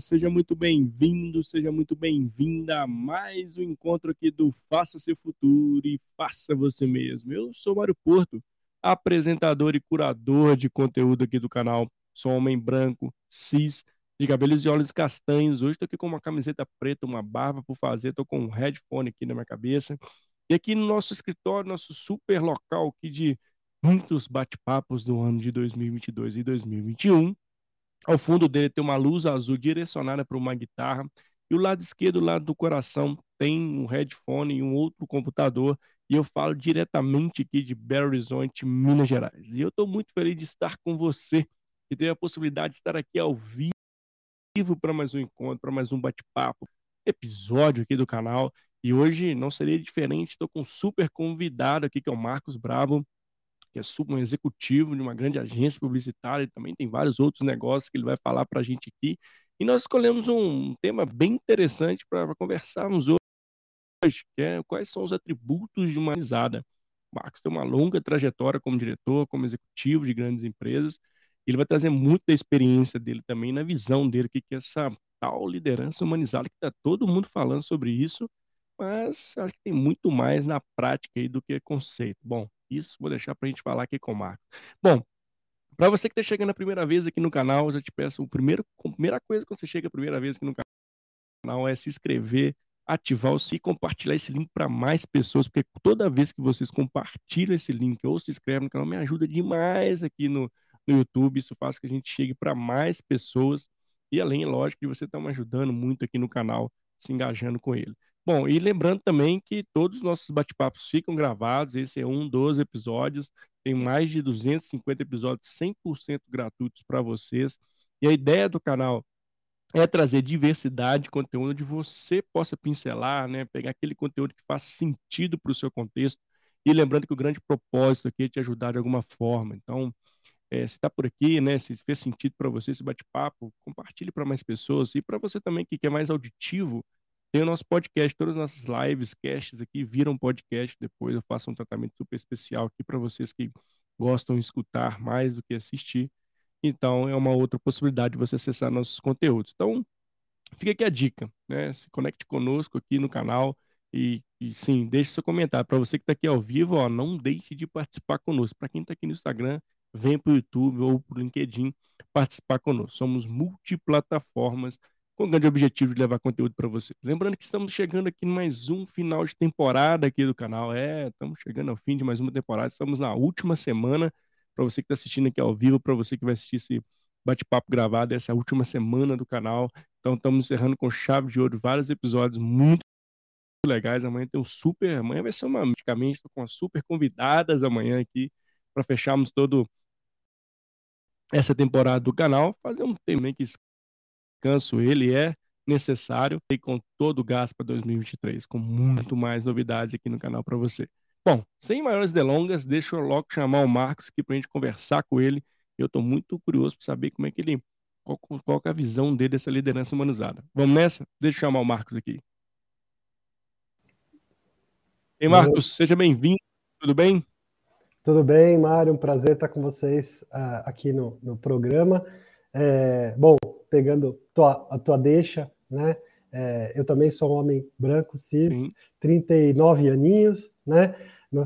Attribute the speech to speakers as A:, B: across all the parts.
A: Seja muito bem-vindo, seja muito bem-vinda a mais um encontro aqui do Faça Seu Futuro e Faça Você Mesmo. Eu sou Mário Porto, apresentador e curador de conteúdo aqui do canal. Sou homem branco, cis, de cabelos e olhos castanhos. Hoje estou aqui com uma camiseta preta, uma barba por fazer, estou com um headphone aqui na minha cabeça. E aqui no nosso escritório, nosso super local aqui de muitos bate-papos do ano de 2022 e 2021 ao fundo dele tem uma luz azul direcionada para uma guitarra. E o lado esquerdo, o lado do coração, tem um headphone e um outro computador. E eu falo diretamente aqui de Belo Horizonte, Minas Gerais. E eu estou muito feliz de estar com você, que teve a possibilidade de estar aqui ao vivo para mais um encontro, para mais um bate-papo, episódio aqui do canal. E hoje não seria diferente, estou com um super convidado aqui, que é o Marcos Bravo que é um executivo de uma grande agência publicitária, e também tem vários outros negócios que ele vai falar para a gente aqui. E nós escolhemos um tema bem interessante para conversarmos hoje, que é quais são os atributos de uma organizada. O Marcos tem uma longa trajetória como diretor, como executivo de grandes empresas. Ele vai trazer muito da experiência dele também, na visão dele, que é essa tal liderança humanizada, que está todo mundo falando sobre isso, mas acho que tem muito mais na prática aí do que conceito. Bom, isso vou deixar para a gente falar aqui com o Marco. Bom, para você que está chegando a primeira vez aqui no canal, eu já te peço, o primeiro, a primeira coisa quando você chega a primeira vez aqui no canal é se inscrever, ativar o sininho e compartilhar esse link para mais pessoas, porque toda vez que vocês compartilham esse link ou se inscrevem no canal, me ajuda demais aqui no, no YouTube. Isso faz que a gente chegue para mais pessoas. E além, lógico, de você estar tá me ajudando muito aqui no canal, se engajando com ele. Bom, e lembrando também que todos os nossos bate-papos ficam gravados, esse é um dos episódios, tem mais de 250 episódios 100% gratuitos para vocês. E a ideia do canal é trazer diversidade de conteúdo onde você possa pincelar, né, pegar aquele conteúdo que faz sentido para o seu contexto. E lembrando que o grande propósito aqui é te ajudar de alguma forma. Então, é, se está por aqui, né, se fez sentido para você esse bate-papo, compartilhe para mais pessoas. E para você também que quer mais auditivo, tem o nosso podcast, todas as nossas lives, casts aqui viram podcast. Depois eu faço um tratamento super especial aqui para vocês que gostam de escutar mais do que assistir. Então é uma outra possibilidade de você acessar nossos conteúdos. Então fica aqui a dica, né? Se conecte conosco aqui no canal e, e sim, deixe seu comentário. Para você que está aqui ao vivo, ó, não deixe de participar conosco. Para quem está aqui no Instagram, vem para o YouTube ou para o LinkedIn participar conosco. Somos multiplataformas com o grande objetivo de levar conteúdo para você. Lembrando que estamos chegando aqui em mais um final de temporada aqui do canal. É, estamos chegando ao fim de mais uma temporada. Estamos na última semana. Para você que está assistindo aqui ao vivo, para você que vai assistir esse bate-papo gravado, essa última semana do canal. Então, estamos encerrando com chave de ouro vários episódios muito legais. Amanhã tem um super. Amanhã vai ser uma. Praticamente, estou com as super convidadas amanhã aqui para fecharmos todo essa temporada do canal. Fazer um tema que descanso ele é necessário e com todo o gás para 2023, com muito mais novidades aqui no canal para você. Bom, sem maiores delongas, deixa eu logo chamar o Marcos aqui para a gente conversar com ele. Eu estou muito curioso para saber como é que ele, qual, qual é a visão dele dessa liderança humanizada. Vamos nessa? Deixa eu chamar o Marcos aqui. Ei, Marcos, seja bem-vindo. Tudo bem?
B: Tudo bem, Mário. Um prazer estar com vocês uh, aqui no, no programa. É, bom, pegando tua, a tua deixa, né? É, eu também sou um homem branco, cis, Sim. 39 aninhos, né?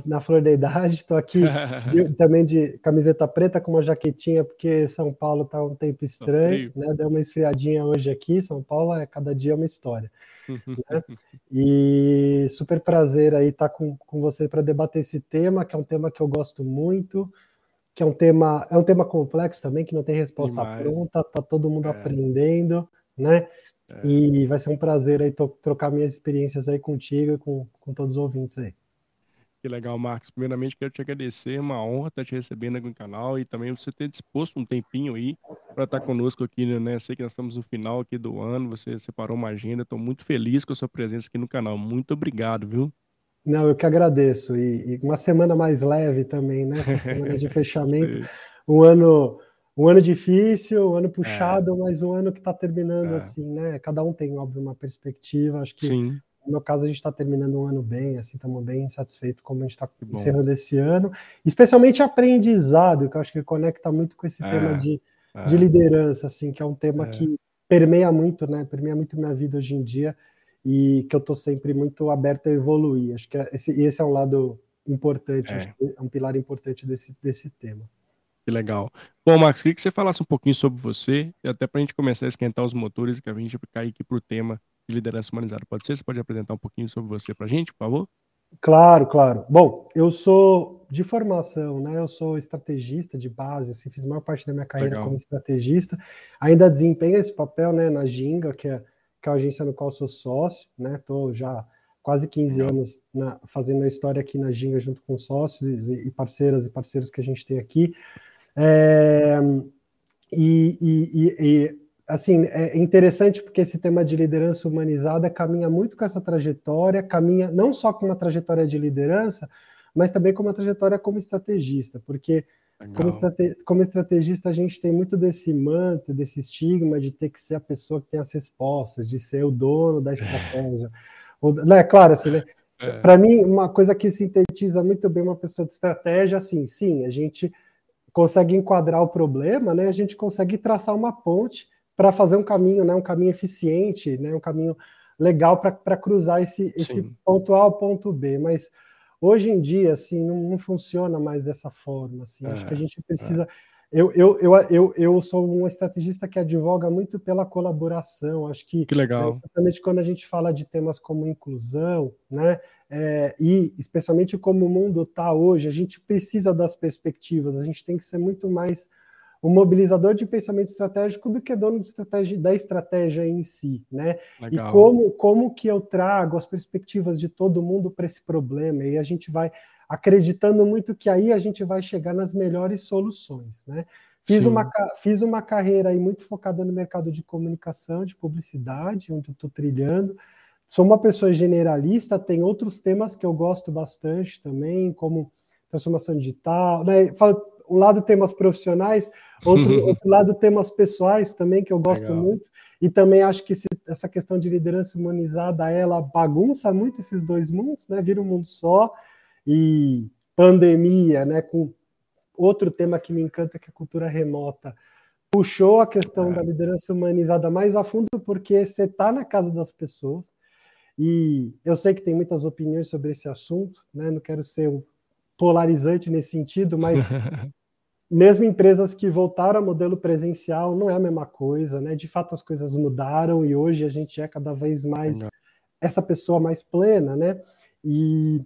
B: Na flor da idade, estou aqui de, também de camiseta preta com uma jaquetinha, porque São Paulo está um tempo tá estranho, né? Deu uma esfriadinha hoje aqui, São Paulo é cada dia uma história. né? E super prazer aí estar tá com, com você para debater esse tema, que é um tema que eu gosto muito, que é um tema, é um tema complexo também, que não tem resposta Demais. pronta, tá todo mundo é. aprendendo, né? É. E vai ser um prazer aí trocar minhas experiências aí contigo e com, com todos os ouvintes aí.
A: Que legal, Marcos. Primeiramente, quero te agradecer, é uma honra estar te recebendo aqui no canal e também você ter disposto um tempinho aí para estar conosco aqui, né? Sei que nós estamos no final aqui do ano, você separou uma agenda, estou muito feliz com a sua presença aqui no canal. Muito obrigado, viu?
B: Não, eu que agradeço. E, e, uma semana mais leve também, né? Essa semana de fechamento. um ano um ano difícil, um ano puxado, é. mas um ano que está terminando é. assim, né? Cada um tem, óbvio, uma perspectiva. Acho que Sim. no meu caso a gente está terminando um ano bem, assim, estamos bem satisfeitos como a gente está encerrando esse ano. Especialmente aprendizado, que eu acho que conecta muito com esse é. tema de, é. de liderança, assim, que é um tema é. que permeia muito, né? Permeia muito minha vida hoje em dia e que eu estou sempre muito aberto a evoluir. Acho que esse, esse é um lado importante, é. é um pilar importante desse, desse tema.
A: Que legal. Bom, Marcos, queria que você falasse um pouquinho sobre você, até para a gente começar a esquentar os motores e que a gente cair aqui para o tema de liderança humanizada. Pode ser? Você pode apresentar um pouquinho sobre você para a gente, por favor?
B: Claro, claro. Bom, eu sou de formação, né? Eu sou estrategista de base, assim, fiz a maior parte da minha carreira Legal. como estrategista. Ainda desempenho esse papel, né, na Ginga, que é, que é a agência no qual sou sócio, né? Estou já quase 15 Legal. anos na, fazendo a história aqui na Ginga junto com sócios e, e parceiras e parceiros que a gente tem aqui. É, e, e, e, assim, é interessante porque esse tema de liderança humanizada caminha muito com essa trajetória, caminha não só com uma trajetória de liderança, mas também com uma trajetória como estrategista, porque como, estrate, como, estrategista a gente tem muito desse manto, desse estigma de ter que ser a pessoa que tem as respostas, de ser o dono da estratégia. Não é claro, assim, né? É. Para mim, uma coisa que sintetiza muito bem uma pessoa de estratégia, assim, sim, a gente consegue enquadrar o problema, né, a gente consegue traçar uma ponte para fazer um caminho, né, um caminho eficiente, né, um caminho legal para cruzar esse, esse ponto A ao ponto B. Mas hoje em dia, assim, não, não funciona mais dessa forma. Assim, é, acho que a gente precisa. É. Eu, eu, eu, eu, eu sou um estrategista que advoga muito pela colaboração. Acho que,
A: que legal.
B: Né, especialmente quando a gente fala de temas como inclusão, né? é, e especialmente como o mundo está hoje, a gente precisa das perspectivas, a gente tem que ser muito mais um mobilizador de pensamento estratégico do que dono de estratégia, da estratégia em si, né? Legal. E como, como que eu trago as perspectivas de todo mundo para esse problema, e a gente vai acreditando muito que aí a gente vai chegar nas melhores soluções, né? Fiz uma, fiz uma carreira aí muito focada no mercado de comunicação, de publicidade, onde eu estou trilhando, Sou uma pessoa generalista, tem outros temas que eu gosto bastante também, como transformação digital, né? Um lado temas profissionais, outro, outro lado temas pessoais também, que eu gosto Legal. muito. E também acho que esse, essa questão de liderança humanizada, ela bagunça muito esses dois mundos, né? Vira um mundo só. E pandemia, né? Com outro tema que me encanta, que é a cultura remota, puxou a questão é. da liderança humanizada mais a fundo, porque você está na casa das pessoas, e eu sei que tem muitas opiniões sobre esse assunto, né? não quero ser um polarizante nesse sentido, mas mesmo empresas que voltaram ao modelo presencial não é a mesma coisa, né? De fato as coisas mudaram e hoje a gente é cada vez mais essa pessoa mais plena, né? E,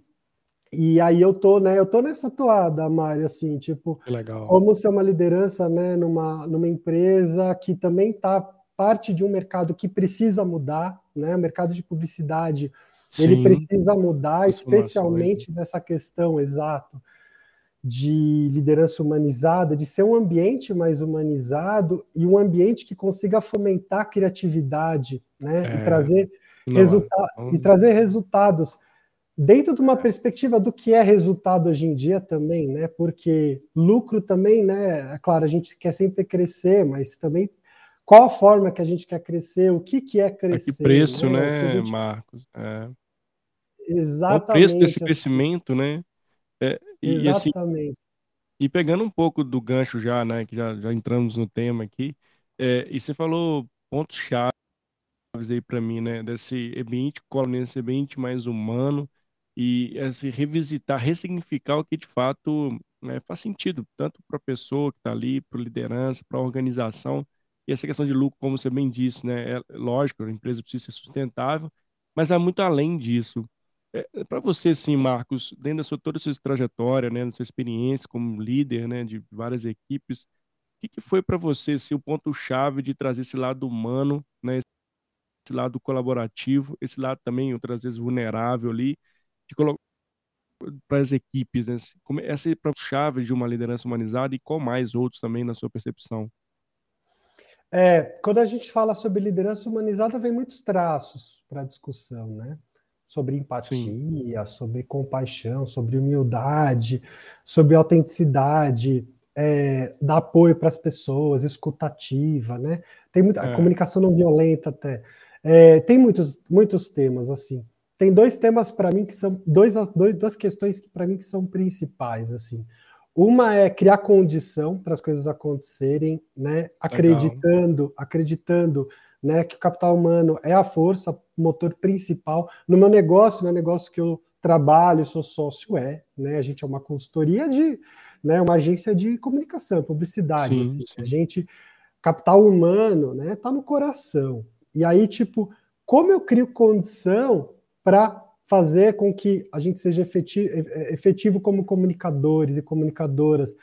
B: e aí eu tô, né? Eu tô nessa toada, Mário, assim, tipo, como ser uma liderança, né? Numa, numa empresa que também está parte de um mercado que precisa mudar, né? O mercado de publicidade Sim. ele precisa mudar, especialmente nessa questão, exato, de liderança humanizada, de ser um ambiente mais humanizado e um ambiente que consiga fomentar a criatividade, né? É, e trazer resultados e trazer resultados dentro de uma perspectiva do que é resultado hoje em dia também, né? Porque lucro também, né? É claro, a gente quer sempre crescer, mas também qual a forma que a gente quer crescer, o que, que é crescer.
A: A que preço, né, né gente... Marcos?
B: É. Exatamente.
A: O preço desse assim. crescimento, né?
B: É, e, Exatamente. Assim,
A: e pegando um pouco do gancho já, né, que já, já entramos no tema aqui, é, e você falou pontos chave aí para mim, né, desse ambiente colonial, esse ambiente mais humano, e esse revisitar, ressignificar o que de fato né, faz sentido, tanto para a pessoa que está ali, para a liderança, para a organização, e essa questão de lucro, como você bem disse, né? É lógico, a empresa precisa ser sustentável, mas há muito além disso. É, é para você, sim, Marcos, dentro da sua, toda a sua trajetória, né, da sua experiência como líder né, de várias equipes, o que, que foi para você assim, o ponto-chave de trazer esse lado humano, né, esse lado colaborativo, esse lado também, outras vezes, vulnerável ali, para as equipes, né? essa é a chave de uma liderança humanizada e qual mais outros também na sua percepção?
B: É, quando a gente fala sobre liderança humanizada, vem muitos traços para a discussão, né? Sobre empatia, Sim. sobre compaixão, sobre humildade, sobre autenticidade, é, dar apoio para as pessoas, escutativa, né? Tem muita é. comunicação não violenta até. É, tem muitos, muitos temas assim. Tem dois temas para mim que são dois, dois, duas questões que para mim que são principais assim. Uma é criar condição para as coisas acontecerem, né? Acreditando, Legal. acreditando, né, que o capital humano é a força motor principal no meu negócio, no negócio que eu trabalho, sou sócio é, né? A gente é uma consultoria de, né, uma agência de comunicação, publicidade, sim, assim. sim. a gente capital humano, né, tá no coração. E aí, tipo, como eu crio condição para fazer com que a gente seja efetivo, efetivo como comunicadores e comunicadoras?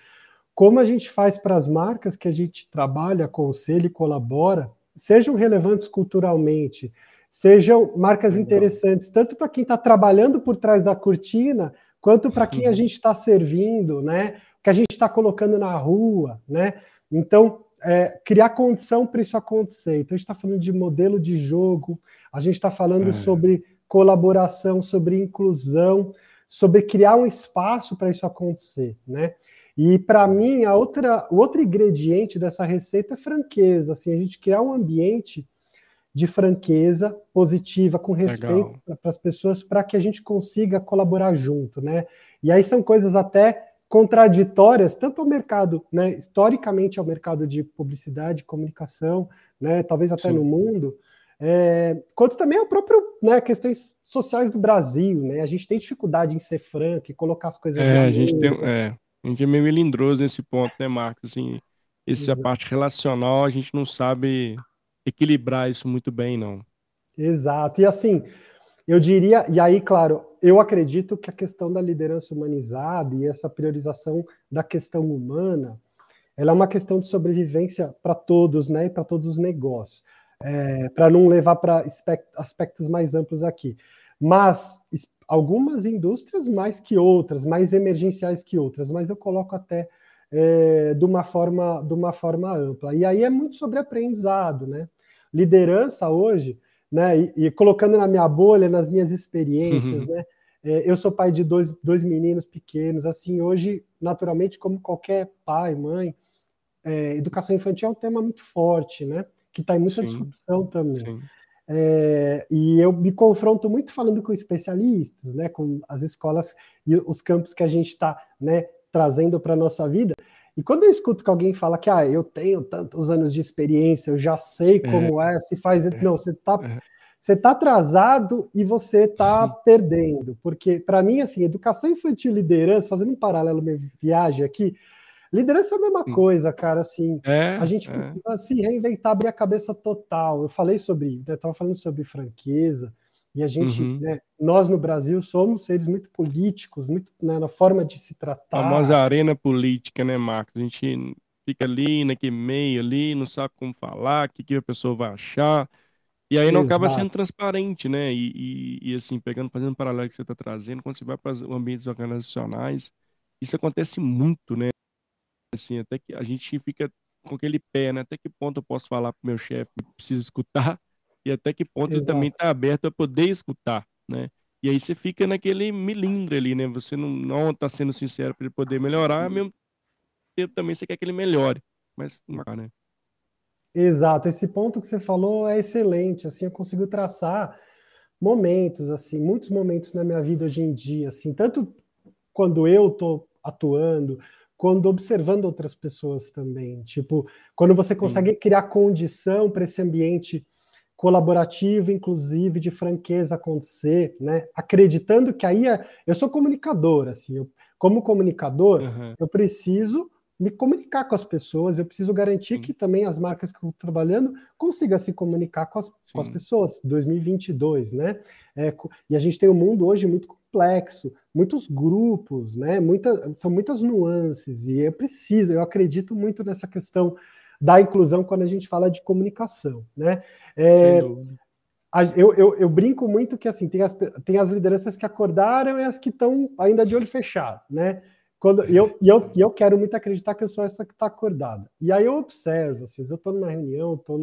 B: Como a gente faz para as marcas que a gente trabalha, aconselha e colabora, sejam relevantes culturalmente, sejam marcas interessantes, tanto para quem está trabalhando por trás da cortina, quanto para quem a uhum. gente está servindo, né? Que a gente está colocando na rua, né? Então, é, criar condição para isso acontecer. Então, a gente está falando de modelo de jogo, a gente está falando é. sobre colaboração, sobre inclusão, sobre criar um espaço para isso acontecer, né? E para mim, a outra, o outro ingrediente dessa receita é franqueza, assim, a gente criar um ambiente de franqueza positiva, com respeito para as pessoas, para que a gente consiga colaborar junto, né? E aí são coisas até contraditórias, tanto ao mercado, né, historicamente ao mercado de publicidade, comunicação, né, talvez até Sim. no mundo, é, quanto também ao próprio né, questões sociais do Brasil, né? A gente tem dificuldade em ser franco e colocar as coisas.
A: É, a gente tem, é, a gente é meio melindroso nesse ponto, né, Marcos? Assim, essa Exato. parte relacional a gente não sabe equilibrar isso muito bem, não.
B: Exato. E assim, eu diria, e aí, claro, eu acredito que a questão da liderança humanizada e essa priorização da questão humana, ela é uma questão de sobrevivência para todos, né, e para todos os negócios, é, para não levar para aspectos mais amplos aqui. Mas algumas indústrias mais que outras, mais emergenciais que outras, mas eu coloco até é, de uma forma de uma forma ampla. E aí é muito sobre aprendizado, né? liderança hoje, né? E, e, colocando na minha bolha, nas minhas experiências, uhum. né? É, eu sou pai de dois, dois meninos pequenos, assim, hoje, naturalmente, como qualquer pai, mãe, é, educação infantil é um tema muito forte, né? Que está em muita sim, discussão também. É, e eu me confronto muito falando com especialistas, né? Com as escolas e os campos que a gente está, né? Trazendo para a nossa vida. E quando eu escuto que alguém fala que ah, eu tenho tantos anos de experiência, eu já sei é. como é, é se faz. É. Não, você está é. você tá atrasado e você está perdendo. Porque, para mim, assim, educação infantil e liderança, fazendo um paralelo, minha viagem aqui, liderança é a mesma coisa, cara. Assim, é, a gente precisa se reinventar, abrir a cabeça total. Eu falei sobre, eu estava falando sobre franqueza. E a gente, uhum. né, nós no Brasil somos seres muito políticos, muito né, na forma de se tratar.
A: A famosa arena política, né, Marcos? A gente fica ali, naquele meio ali, não sabe como falar, o que, que a pessoa vai achar. E aí não Exato. acaba sendo transparente, né? E, e, e, assim, pegando, fazendo um paralelo que você está trazendo, quando você vai para os ambientes organizacionais, isso acontece muito, né? Assim, até que a gente fica com aquele pé, né? Até que ponto eu posso falar para o meu chefe, preciso escutar, e até que ponto Exato. ele também está aberto a poder escutar, né? E aí você fica naquele milindre ali, né? Você não, não tá sendo sincero para ele poder melhorar, ao mesmo tempo também você quer que ele melhore, mas não né?
B: Exato, esse ponto que você falou é excelente, assim, eu consigo traçar momentos, assim, muitos momentos na minha vida hoje em dia, assim, tanto quando eu estou atuando, quando observando outras pessoas também, tipo, quando você consegue Sim. criar condição para esse ambiente colaborativo, inclusive de franqueza acontecer, né? Acreditando que aí é, eu sou comunicador, assim, eu, como comunicador, uhum. eu preciso me comunicar com as pessoas, eu preciso garantir Sim. que também as marcas que eu estou trabalhando consigam se comunicar com as, com as pessoas. 2022, né? É, e a gente tem um mundo hoje muito complexo, muitos grupos, né? Muita, são muitas nuances e eu preciso, eu acredito muito nessa questão da inclusão quando a gente fala de comunicação, né? É, eu, eu, eu, brinco muito que assim tem as, tem as lideranças que acordaram e as que estão ainda de olho fechado, né? Quando, e eu, e eu, e eu quero muito acreditar que eu sou essa que está acordada. E aí eu observo, às vezes eu estou numa reunião, estou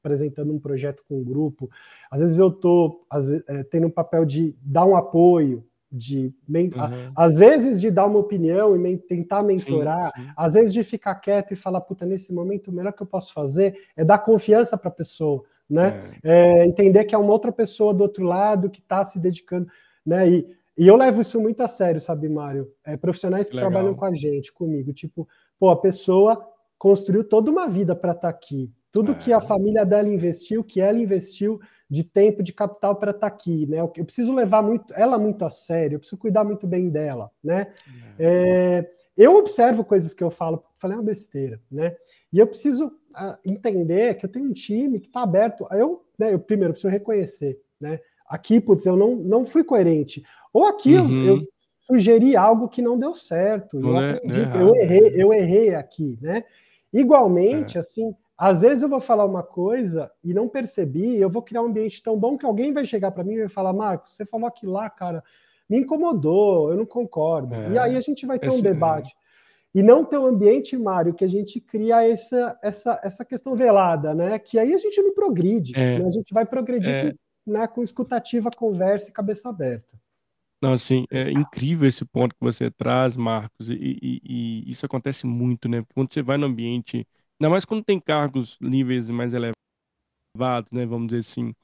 B: apresentando um projeto com um grupo, às vezes eu estou é, tendo um papel de dar um apoio, de uhum. às vezes de dar uma opinião e tentar mentorar, sim, sim. às vezes de ficar quieto e falar, puta, nesse momento o melhor que eu posso fazer é dar confiança para a pessoa, né? É. É, entender que é uma outra pessoa do outro lado que está se dedicando, né? E E eu levo isso muito a sério, sabe, Mário? É, profissionais que Legal. trabalham com a gente, comigo, tipo, pô, a pessoa construiu toda uma vida para estar tá aqui. Tudo é. que a família dela investiu, que ela investiu de tempo, de capital para estar tá aqui, né? Eu preciso levar muito, ela muito a sério, eu preciso cuidar muito bem dela, né? É. É, eu observo coisas que eu falo, falei uma besteira, né? E eu preciso uh, entender que eu tenho um time que está aberto. Eu, né, eu primeiro preciso reconhecer, né? Aqui, putz, eu não, não fui coerente. Ou aqui uhum. eu, eu, sugeri algo que não deu certo. eu, é, é eu errei, eu errei aqui, né? Igualmente, é. assim, às vezes eu vou falar uma coisa e não percebi, eu vou criar um ambiente tão bom que alguém vai chegar para mim e vai falar, Marcos, você falou aquilo lá, cara, me incomodou, eu não concordo. É, e aí a gente vai ter um debate. E não ter um ambiente, Mário, que a gente cria essa, essa, essa questão velada, né? Que aí a gente não progride, é, né? a gente vai progredir é. com, né, com escutativa, conversa e cabeça aberta.
A: Não, assim, é incrível esse ponto que você traz, Marcos, e, e, e isso acontece muito, né? Porque quando você vai no ambiente, ainda mais quando tem cargos níveis mais elevados, né? Vamos dizer assim,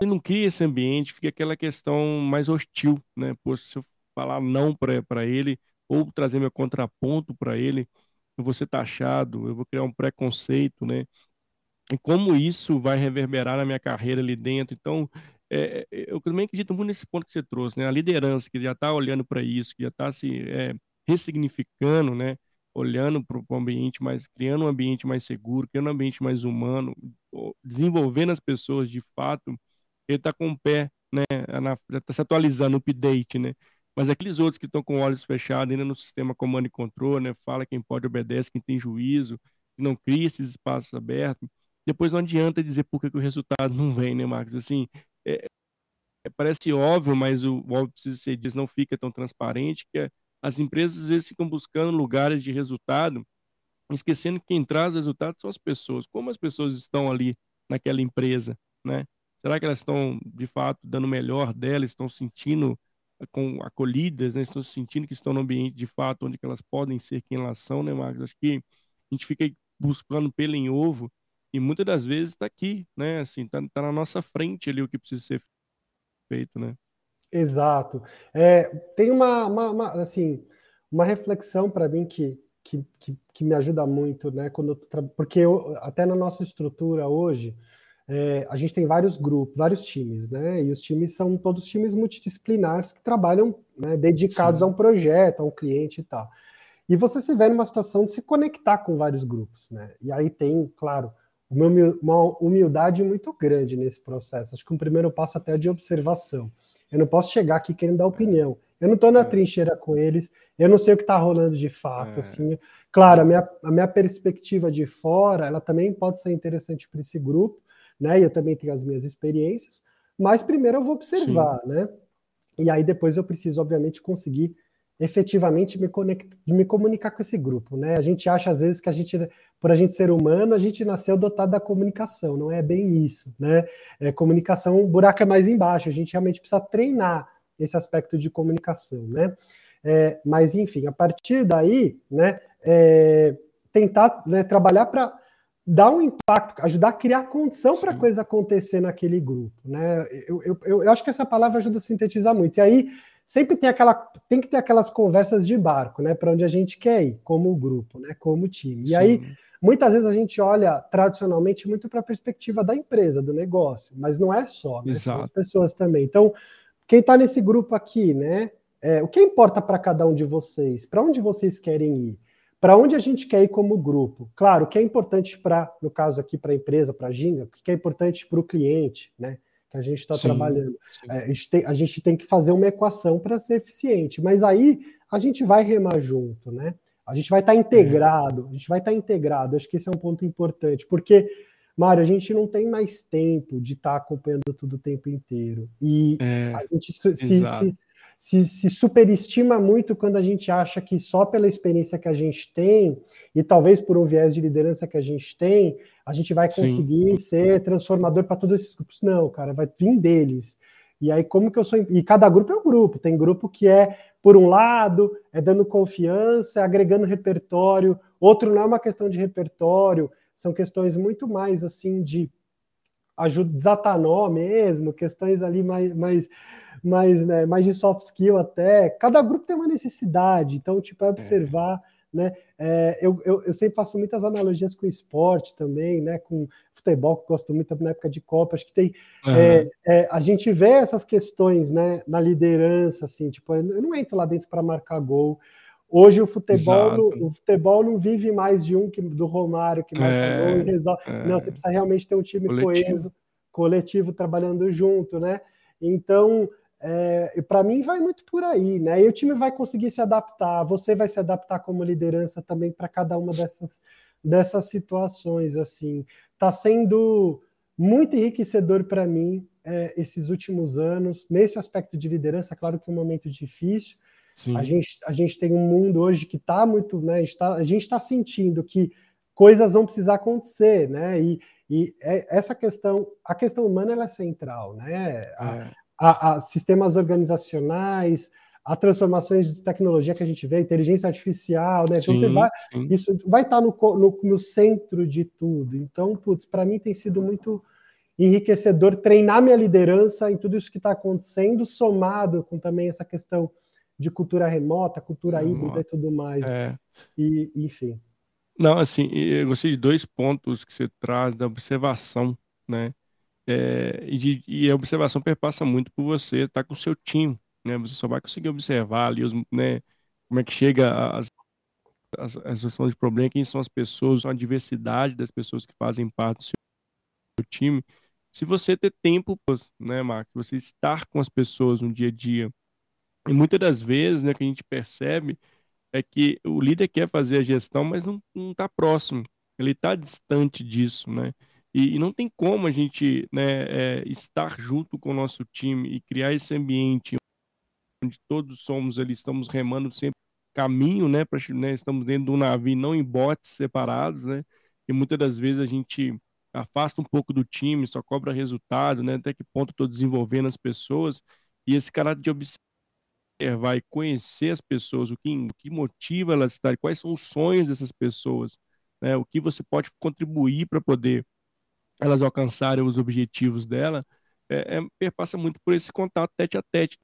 A: e não cria esse ambiente, fica aquela questão mais hostil, né? Pô, se eu falar não para ele, ou trazer meu contraponto para ele, eu vou ser taxado, eu vou criar um preconceito, né? E como isso vai reverberar na minha carreira ali dentro. Então, é, é eu também acredito muito nesse ponto que você trouxe, né? A liderança que já está olhando para isso, que já está se é, ressignificando, né? Olhando para o ambiente mais, criando um ambiente mais seguro, criando um ambiente mais humano, desenvolvendo as pessoas de fato ele está com o pé, né, já está se atualizando, update, né? Mas aqueles outros que estão com olhos fechados ainda no sistema comando e controle, né, fala quem pode obedece, quem tem juízo, que não cria esses espaços abertos, depois não adianta dizer por que, que o resultado não vem, né, Marcos? Assim, é, é, parece óbvio, mas o, o óbvio precisa ser dito, não fica tão transparente, que é, as empresas às vezes ficam buscando lugares de resultado, esquecendo que quem traz resultados são as pessoas. Como as pessoas estão ali naquela empresa, né? Será que elas estão, de fato, dando o melhor delas, estão sentindo eh, com acolhidas, né? estão sentindo que estão no ambiente, de fato, onde elas podem ser quem elas são, né, Marcos? Acho que a gente fica buscando pelo em ovo e muitas das vezes está aqui, né? Assim, está tá na nossa frente ali o que precisa ser feito, né?
B: Exato. É, tem uma, uma, uma, assim, uma reflexão para mim que, que, que, que, me ajuda muito, né? Quando eu, porque eu, até na nossa estrutura hoje, é, a gente tem vários grupos, vários times, né? E os times são todos times multidisciplinares que trabalham né, dedicados Sim. a um projeto, a um cliente e tal. E você se vê numa situação de se conectar com vários grupos, né? E aí tem, claro, uma humildade muito grande nesse processo. Acho que um primeiro passo até é de observação. Eu não posso chegar aqui querendo dar opinião. Eu não estou na é. trincheira com eles, eu não sei o que está rolando de fato. É. Assim. Claro, a minha, a minha perspectiva de fora, ela também pode ser interessante para esse grupo, né? E eu também tenho as minhas experiências, mas primeiro eu vou observar, Sim. né? E aí depois eu preciso, obviamente, conseguir efetivamente me, conectar, me comunicar com esse grupo, né? A gente acha às vezes que a gente, por a gente ser humano, a gente nasceu dotado da comunicação, não é bem isso, né? É, comunicação, o buraco é mais embaixo, a gente realmente precisa treinar esse aspecto de comunicação, né? É, mas enfim, a partir daí, né, é, tentar né, trabalhar para dar um impacto, ajudar a criar condição para a coisa acontecer naquele grupo, né? Eu, eu, eu, acho que essa palavra ajuda a sintetizar muito. E aí sempre tem aquela, tem que ter aquelas conversas de barco, né? Para onde a gente quer ir, como grupo, né? Como time. E Sim. aí muitas vezes a gente olha tradicionalmente muito para a perspectiva da empresa, do negócio, mas não é só, né? São as pessoas também. Então quem está nesse grupo aqui, né? É, o que importa para cada um de vocês? Para onde vocês querem ir? Para onde a gente quer ir como grupo? Claro, o que é importante para, no caso aqui, para a empresa, para a Ginga, o que é importante para o cliente, né? Que a gente está trabalhando. É, a, gente tem, a gente tem que fazer uma equação para ser eficiente, mas aí a gente vai remar junto, né? A gente vai estar tá integrado, a gente vai estar tá integrado. Acho que esse é um ponto importante, porque, Mário, a gente não tem mais tempo de estar tá acompanhando tudo o tempo inteiro. E é, a gente se, se, se, se superestima muito quando a gente acha que só pela experiência que a gente tem, e talvez por um viés de liderança que a gente tem, a gente vai conseguir Sim. ser transformador para todos esses grupos. Não, cara, vai vir deles. E aí, como que eu sou. E cada grupo é um grupo. Tem grupo que é, por um lado, é dando confiança, é agregando repertório, outro não é uma questão de repertório, são questões muito mais assim de ajuda, desatar nó mesmo, questões ali mais, mais, mais, né, mais de soft skill até. Cada grupo tem uma necessidade, então, tipo, é, é. observar. É. Né? É, eu, eu, eu, sempre faço muitas analogias com esporte também, né? com futebol, que gosto muito na época de Copa. Acho que tem. Uhum. É, é, a gente vê essas questões né, na liderança, assim, tipo, eu não entro lá dentro para marcar gol. Hoje o futebol, não, o futebol não vive mais de um que, do Romário que marca é, gol e resolve. É. Não, você precisa realmente ter um time coletivo. coeso, coletivo, trabalhando junto, né? Então, é, para mim vai muito por aí, né? E o time vai conseguir se adaptar, você vai se adaptar como liderança também para cada uma dessas, dessas situações, assim. Tá sendo muito enriquecedor para mim é, esses últimos anos, nesse aspecto de liderança, claro que é um momento difícil, Sim. A, gente, a gente tem um mundo hoje que está muito, né? A gente está tá sentindo que coisas vão precisar acontecer, né? E, e é, essa questão, a questão humana ela é central, né? A, é. a, a sistemas organizacionais, a transformações de tecnologia que a gente vê, inteligência artificial, né? Sim, então, vai, isso vai estar tá no, no, no, centro de tudo. Então, putz, para mim tem sido muito enriquecedor treinar minha liderança em tudo isso que está acontecendo, somado com também essa questão de cultura remota, cultura híbrida e tudo mais. É. E, enfim.
A: Não, assim, eu gostei de dois pontos que você traz da observação, né? É, e, de, e, a observação perpassa muito por você estar tá com o seu time, né? Você só vai conseguir observar ali os, né, como é que chega as, as, as soluções de problema, quem são as pessoas, a diversidade das pessoas que fazem parte do seu, seu time. Se você ter tempo, né, Marcos, você estar com as pessoas no dia a dia, e muitas das vezes, né, que a gente percebe é que o líder quer fazer a gestão, mas não está próximo, ele está distante disso, né? E, e, não tem como a gente né, é, estar junto com o nosso time e criar esse ambiente onde todos somos ali, estamos remando sempre caminho, né, pra, né? Estamos dentro de um navio, não em botes separados, né? E muitas das vezes a gente afasta um pouco do time, só cobra resultado, né? Até que ponto estou desenvolvendo as pessoas e esse caráter de observação vai conhecer as pessoas, o que, o que motiva elas a estarem, quais são os sonhos dessas pessoas, né? o que você pode contribuir para poder elas alcançarem os objetivos dela, é, é, perpassa muito por esse contato tete a tete,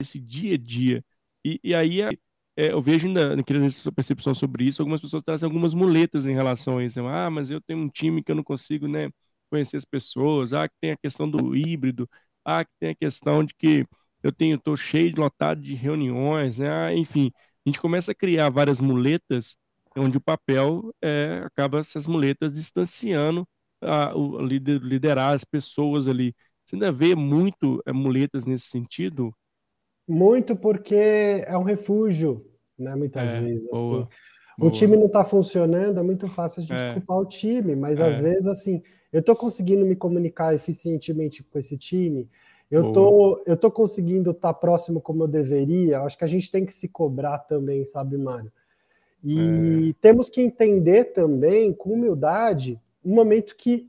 A: esse dia a dia. E, e aí é, é eu vejo ainda, querendo sua percepção sobre isso, algumas pessoas trazem algumas muletas em relação a isso. Ah, mas eu tenho um time que eu não consigo né, conhecer as pessoas. Ah, que tem a questão do híbrido. Ah, que tem a questão de que eu tenho, estou cheio de lotado de reuniões, né? Ah, enfim, a gente começa a criar várias muletas onde o papel é, acaba essas muletas distanciando a, o lider, liderar as pessoas ali. Você ainda vê muito é, muletas nesse sentido?
B: Muito porque é um refúgio, né? Muitas é, vezes. Boa, assim. Boa. O time não está funcionando, é muito fácil a gente é. culpar o time, mas às é. vezes assim, eu estou conseguindo me comunicar eficientemente com esse time, eu tô, eu tô conseguindo estar tá próximo como eu deveria. Acho que a gente tem que se cobrar também, sabe, Mário? E é. temos que entender também, com humildade, um momento que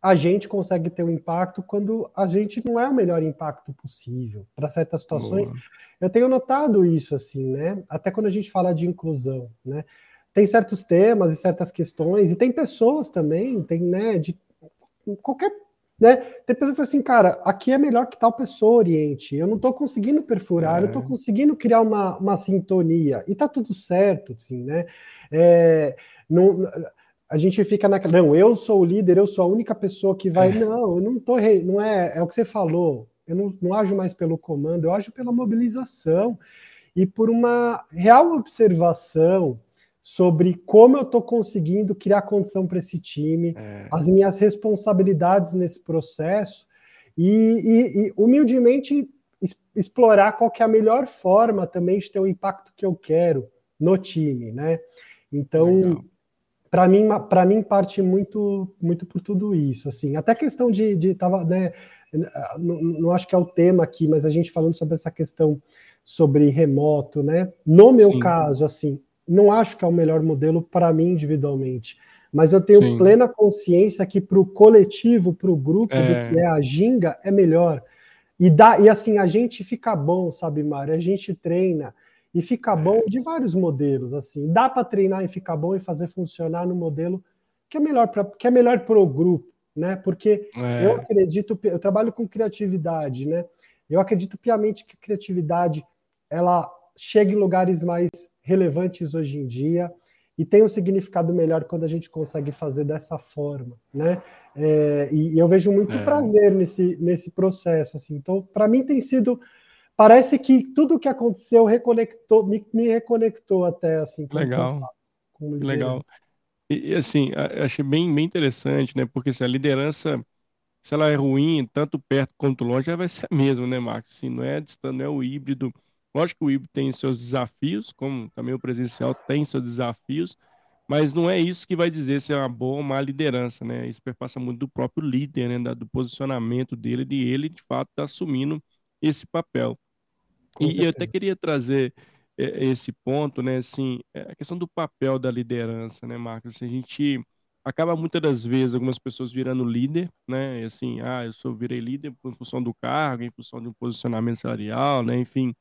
B: a gente consegue ter um impacto quando a gente não é o melhor impacto possível para certas situações. Boa. Eu tenho notado isso assim, né? Até quando a gente fala de inclusão, né? Tem certos temas e certas questões e tem pessoas também, tem, né, de qualquer né? Tem pessoa que fala assim, cara, aqui é melhor que tal pessoa oriente. Eu não estou conseguindo perfurar, é. eu estou conseguindo criar uma, uma sintonia. E tá tudo certo, assim, né? É, não, a gente fica naquela. Não, eu sou o líder, eu sou a única pessoa que vai. É. Não, eu não tô. Não é, é o que você falou. Eu não, não ajo mais pelo comando, eu ajo pela mobilização e por uma real observação sobre como eu estou conseguindo criar condição para esse time, é. as minhas responsabilidades nesse processo e, e, e, humildemente explorar qual que é a melhor forma também de ter o impacto que eu quero no time, né? Então, para mim, para mim parte muito, muito por tudo isso, assim. Até questão de, de tava, né? Não, não acho que é o tema aqui, mas a gente falando sobre essa questão sobre remoto, né? No meu Sim. caso, assim, não acho que é o melhor modelo para mim individualmente, mas eu tenho Sim. plena consciência que para o coletivo, para o grupo é. do que é a ginga, é melhor. E, dá, e assim, a gente fica bom, sabe, Mário? A gente treina e fica é. bom de vários modelos. assim. Dá para treinar e ficar bom e fazer funcionar no modelo que é melhor para é melhor o grupo, né? Porque é. eu acredito, eu trabalho com criatividade, né? Eu acredito piamente que a criatividade ela chega em lugares mais relevantes hoje em dia e tem um significado melhor quando a gente consegue fazer dessa forma, né? É, e, e, eu vejo muito é. prazer nesse, nesse processo, assim. Então, para mim tem sido, parece que tudo o que aconteceu reconectou, me, me reconectou até assim.
A: Legal, faço, legal. E, assim, achei bem, bem interessante, né? Porque se assim, a liderança, se ela é ruim, tanto perto quanto longe, ela vai ser a mesma, né, Marcos? Assim, não é, não é o híbrido Lógico que o híbrido tem seus desafios, como também o presencial tem seus desafios, mas não é isso que vai dizer se é uma boa ou má liderança, né? Isso perpassa muito do próprio líder, né? Do posicionamento dele, de ele, de fato, estar tá assumindo esse papel. Com e certeza. eu até queria trazer é, esse ponto, né? Assim, é, a questão do papel da liderança, né, Marcos? Assim, a gente acaba muitas das vezes algumas pessoas virando líder, né? E assim, ah, eu sou virei líder em função do cargo, em função de um posicionamento salarial, né? Enfim,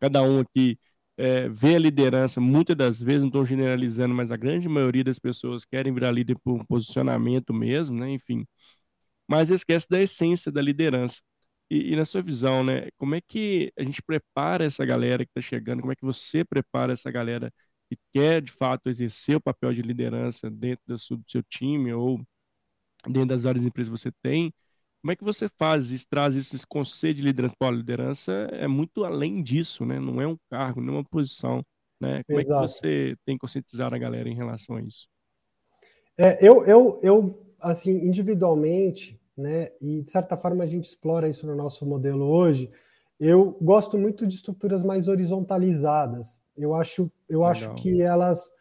A: cada um aqui é, vê a liderança, muitas das vezes, não estou generalizando, mas a grande maioria das pessoas querem virar líder por um posicionamento mesmo, né? Enfim. Mas esquece da essência da liderança. E, e, na sua visão, né? Como é que a gente prepara essa galera que está chegando? Como é que você prepara essa galera que quer, de fato, exercer o papel de liderança dentro do seu, do seu time ou dentro das várias empresas que você tem? Como é que você faz isso, traz isso, esse conceito de liderança? Pô, liderança é muito além disso, né? Não é um cargo, não é uma posição, né? Como Exato. é que você tem conscientizado a galera em relação a isso?
B: É, eu, eu, eu, assim, individualmente, né? E de certa forma a gente explora isso no nosso modelo hoje. Eu gosto muito de estruturas mais horizontalizadas. Eu acho, eu acho que elas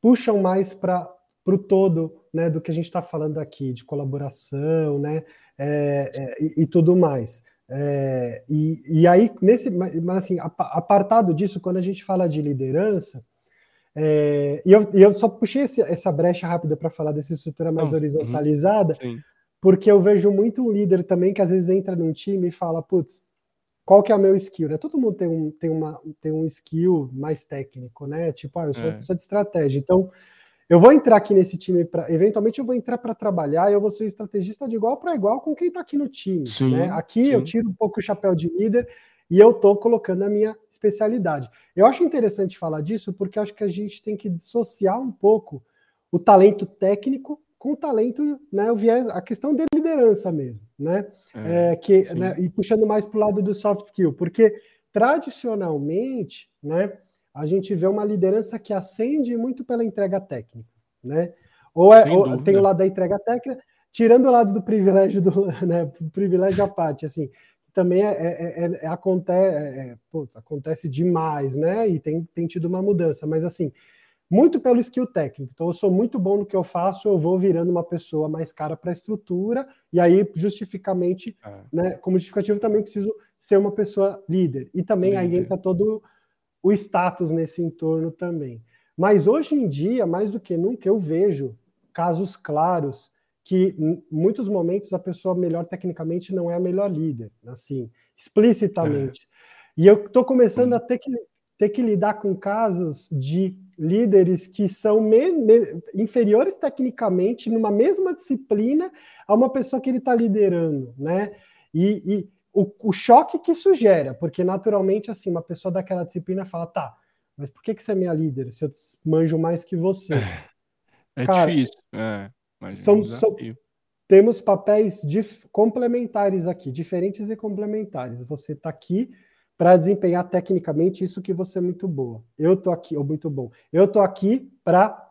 B: puxam mais para o todo, né? Do que a gente está falando aqui de colaboração, né? é, é, e, e, tudo mais. É, e, e, aí, nesse, mas assim, apartado disso, quando a gente fala de liderança, é, e, eu, eu só puxei esse, essa brecha rápida para falar dessa estrutura mais uhum, horizontalizada, uhum, porque eu vejo muito um líder também que às vezes entra num time e fala, putz, qual que é o meu skill? Né? Todo mundo tem um, tem, uma, tem um skill mais técnico, né? Tipo, ah, eu sou é. uma pessoa de estratégia. Então, eu vou entrar aqui nesse time para, eventualmente eu vou entrar para trabalhar, eu vou ser estrategista de igual para igual com quem está aqui no time. Sim, né? Aqui sim. eu tiro um pouco o chapéu de líder e eu estou colocando a minha especialidade. Eu acho interessante falar disso porque acho que a gente tem que dissociar um pouco o talento técnico com o talento, né, o viés, a questão de liderança mesmo, né? É, é, que, né, e puxando mais para o lado do soft skill, porque tradicionalmente, né, a gente vê uma liderança que acende muito pela entrega técnica, né? Ou, é, ou tem o lado da entrega técnica, tirando o lado do privilégio do né, privilégio à parte, assim, também é, é, é, é acontece, putz, acontece demais, né? E tem, tem tido uma mudança, mas assim, muito pelo skill técnico. Então, eu sou muito bom no que eu faço, eu vou virando uma pessoa mais cara para a estrutura, e aí, justificamente, é. né, como justificativo, também preciso ser uma pessoa líder. E também líder. aí entra todo o status nesse entorno também. Mas hoje em dia, mais do que nunca, eu vejo casos claros que em muitos momentos a pessoa melhor tecnicamente não é a melhor líder, assim, explicitamente. É. E eu estou começando a ter que, ter que lidar com casos de líderes que são me, me, inferiores tecnicamente numa mesma disciplina a uma pessoa que ele está liderando, né? E, e, o, o choque que isso gera, porque naturalmente, assim, uma pessoa daquela disciplina fala, tá, mas por que, que você é minha líder se eu manjo mais que você?
A: É Cara, difícil, é,
B: são, é um são, temos papéis complementares aqui, diferentes e complementares. Você está aqui para desempenhar tecnicamente isso que você é muito boa. Eu tô aqui, ou muito bom. Eu tô aqui para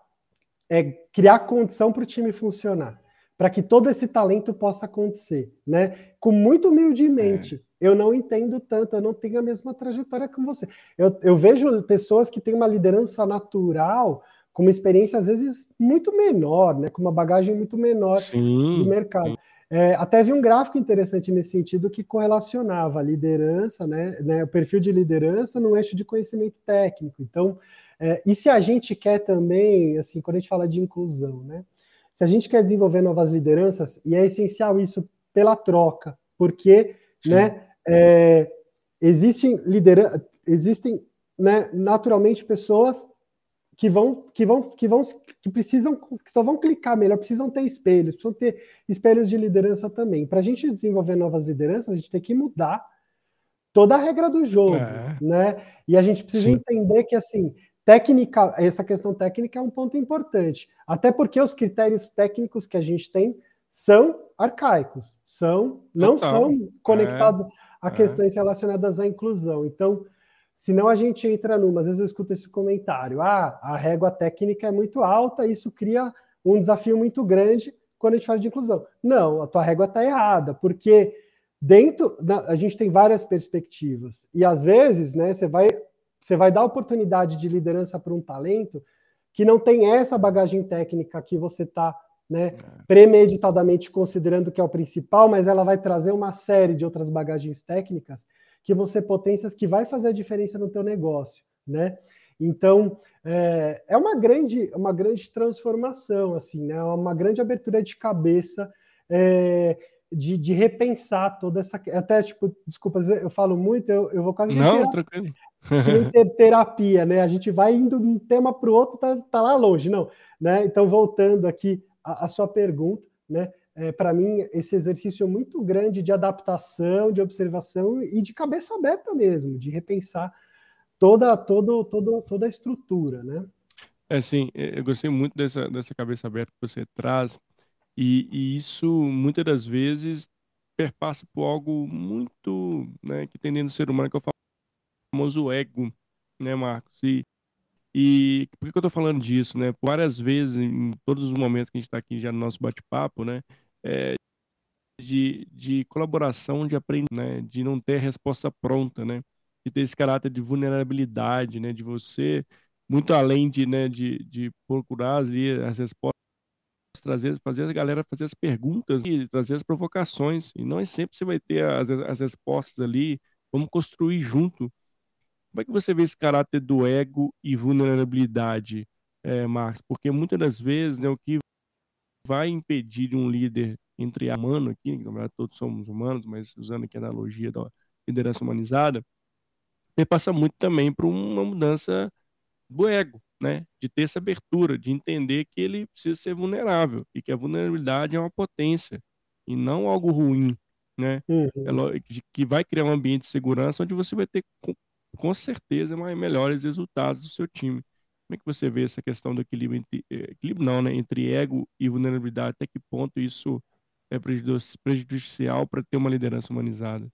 B: é, criar condição para o time funcionar para que todo esse talento possa acontecer, né? Com muito humildemente. É. Eu não entendo tanto, eu não tenho a mesma trajetória que você. Eu, eu vejo pessoas que têm uma liderança natural, com uma experiência às vezes muito menor, né? Com uma bagagem muito menor sim, do mercado. É, até vi um gráfico interessante nesse sentido que correlacionava a liderança, né, né, o perfil de liderança no eixo de conhecimento técnico. Então, é, e se a gente quer também, assim, quando a gente fala de inclusão, né, se a gente quer desenvolver novas lideranças, e é essencial isso pela troca, porque né, é, existem lideranças, existem né, naturalmente pessoas que vão, que vão, que vão, que precisam, que só vão clicar melhor, precisam ter espelhos, precisam ter espelhos de liderança também. Para a gente desenvolver novas lideranças, a gente tem que mudar toda a regra do jogo, é. né? E a gente precisa Sim. entender que assim, técnica, essa questão técnica é um ponto importante, até porque os critérios técnicos que a gente tem são arcaicos, são não Total. são conectados é. a questões é. relacionadas à inclusão. Então, senão a gente entra numa, às vezes eu escuto esse comentário, ah, a régua técnica é muito alta, isso cria um desafio muito grande quando a gente fala de inclusão. Não, a tua régua está errada, porque dentro da, a gente tem várias perspectivas e às vezes, né, você vai você vai dar oportunidade de liderança para um talento que não tem essa bagagem técnica que você está né, é. premeditadamente considerando que é o principal, mas ela vai trazer uma série de outras bagagens técnicas que vão ser potências que vai fazer a diferença no teu negócio, né? Então é, é uma grande uma grande transformação assim, né? Uma grande abertura de cabeça é, de, de, repensar toda essa até tipo desculpa eu falo muito eu, eu vou quase
A: não tranquilo
B: terapia, né? A gente vai indo de um tema para o outro, tá, tá lá longe, não, né? Então voltando aqui à, à sua pergunta, né? É, para mim, esse exercício é muito grande de adaptação, de observação e de cabeça aberta mesmo, de repensar toda, toda, toda, toda a estrutura, né?
A: É sim, é, eu gostei muito dessa, dessa cabeça aberta que você traz, e, e isso muitas das vezes perpassa por algo muito né, que tem dentro do ser humano, que é o famoso ego, né, Marcos? E, e por que eu estou falando disso, né? Várias vezes, em todos os momentos que a gente está aqui já no nosso bate-papo, né? É, de, de colaboração, de aprender, né? De não ter resposta pronta, né? De ter esse caráter de vulnerabilidade, né? De você, muito além de, né? De, de procurar ali as respostas, trazer, fazer a galera fazer as perguntas e trazer as provocações. E não é sempre você vai ter as, as respostas ali. Vamos construir junto como é que você vê esse caráter do ego e vulnerabilidade, é, Marcos? Porque muitas das vezes né, o que vai impedir de um líder entre a humano aqui, na verdade todos somos humanos, mas usando aqui a analogia da liderança humanizada, ele passa muito também por uma mudança do ego, né? De ter essa abertura, de entender que ele precisa ser vulnerável e que a vulnerabilidade é uma potência e não algo ruim, né? Uhum. É, que vai criar um ambiente de segurança onde você vai ter com certeza melhores resultados do seu time. Como é que você vê essa questão do equilíbrio, entre, eh, equilíbrio não, né, entre ego e vulnerabilidade? Até que ponto isso é prejudicial para ter uma liderança humanizada?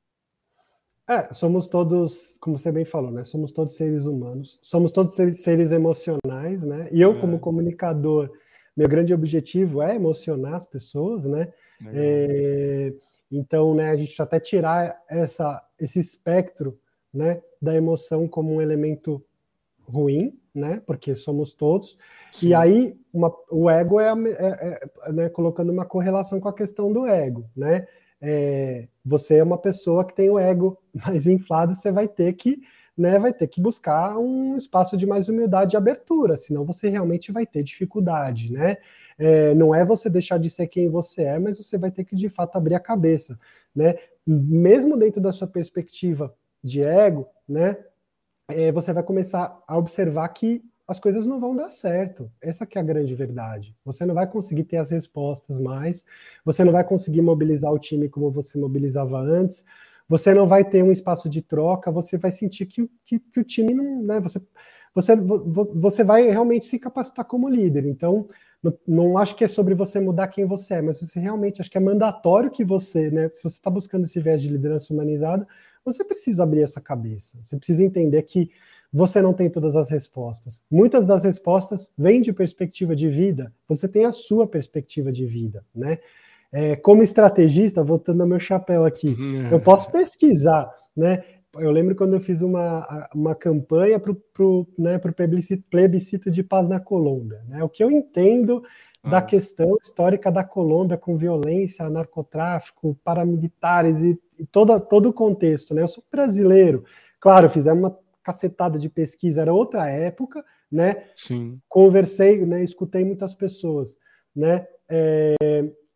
B: É, somos todos, como você bem falou, né? Somos todos seres humanos, somos todos seres, seres emocionais, né? E eu, é. como comunicador, meu grande objetivo é emocionar as pessoas, né? É, então, né, a gente até tirar essa, esse espectro né, da emoção como um elemento ruim, né, porque somos todos, Sim. e aí uma, o ego é, é, é né, colocando uma correlação com a questão do ego, né, é, você é uma pessoa que tem o ego mais inflado, você vai ter que né, vai ter que buscar um espaço de mais humildade e abertura, senão você realmente vai ter dificuldade, né? É, não é você deixar de ser quem você é, mas você vai ter que de fato abrir a cabeça, né? Mesmo dentro da sua perspectiva de ego, né? É, você vai começar a observar que as coisas não vão dar certo. Essa que é a grande verdade. Você não vai conseguir ter as respostas mais, você não vai conseguir mobilizar o time como você mobilizava antes, você não vai ter um espaço de troca, você vai sentir que, que, que o time não. Né, você, você, você vai realmente se capacitar como líder. Então, não, não, acho que é sobre você mudar quem você é, mas você realmente acho que é mandatório que você, né? Se você está buscando esse viés de liderança humanizada, você precisa abrir essa cabeça. Você precisa entender que você não tem todas as respostas. Muitas das respostas vêm de perspectiva de vida. Você tem a sua perspectiva de vida, né? É, como estrategista, voltando ao meu chapéu aqui, uhum. eu posso pesquisar, né? Eu lembro quando eu fiz uma, uma campanha para o né, plebiscito, plebiscito de paz na Colômbia. Né? O que eu entendo da ah. questão histórica da Colômbia com violência, narcotráfico, paramilitares e, e toda, todo o contexto. Né? Eu sou brasileiro, claro, fizemos uma cacetada de pesquisa, era outra época, né?
A: Sim.
B: Conversei, né? Escutei muitas pessoas, né? É,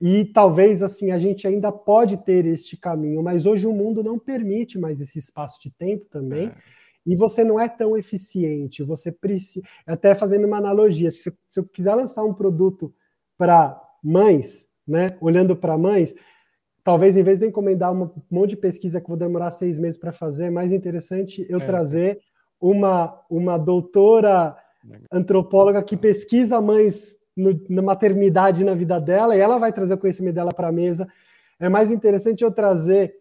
B: e talvez assim a gente ainda pode ter este caminho, mas hoje o mundo não permite mais esse espaço de tempo também. É. e você não é tão eficiente, você precisa. Até fazendo uma analogia, se, se eu quiser lançar um produto para mães, né, olhando para mães, talvez em vez de eu encomendar um monte de pesquisa que vou demorar seis meses para fazer, é mais interessante eu é. trazer uma, uma doutora antropóloga que pesquisa mães no, na maternidade na vida dela, e ela vai trazer o conhecimento dela para a mesa. É mais interessante eu trazer